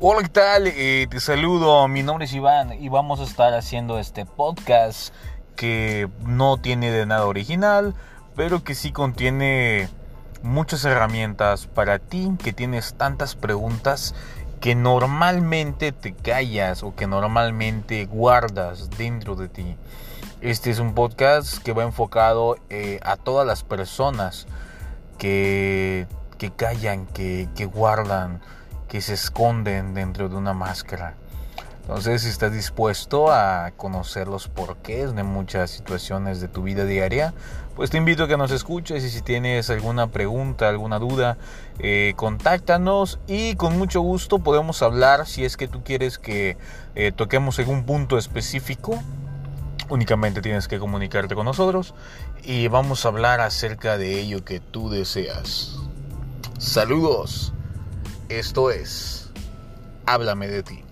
Hola, ¿qué tal? Eh, te saludo, mi nombre es Iván y vamos a estar haciendo este podcast que no tiene de nada original, pero que sí contiene muchas herramientas para ti que tienes tantas preguntas que normalmente te callas o que normalmente guardas dentro de ti. Este es un podcast que va enfocado eh, a todas las personas que, que callan, que, que guardan, que se esconden dentro de una máscara. Entonces, si estás dispuesto a conocer los porqués de muchas situaciones de tu vida diaria, pues te invito a que nos escuches y si tienes alguna pregunta, alguna duda, eh, contáctanos y con mucho gusto podemos hablar si es que tú quieres que eh, toquemos algún punto específico Únicamente tienes que comunicarte con nosotros y vamos a hablar acerca de ello que tú deseas. Saludos. Esto es Háblame de ti.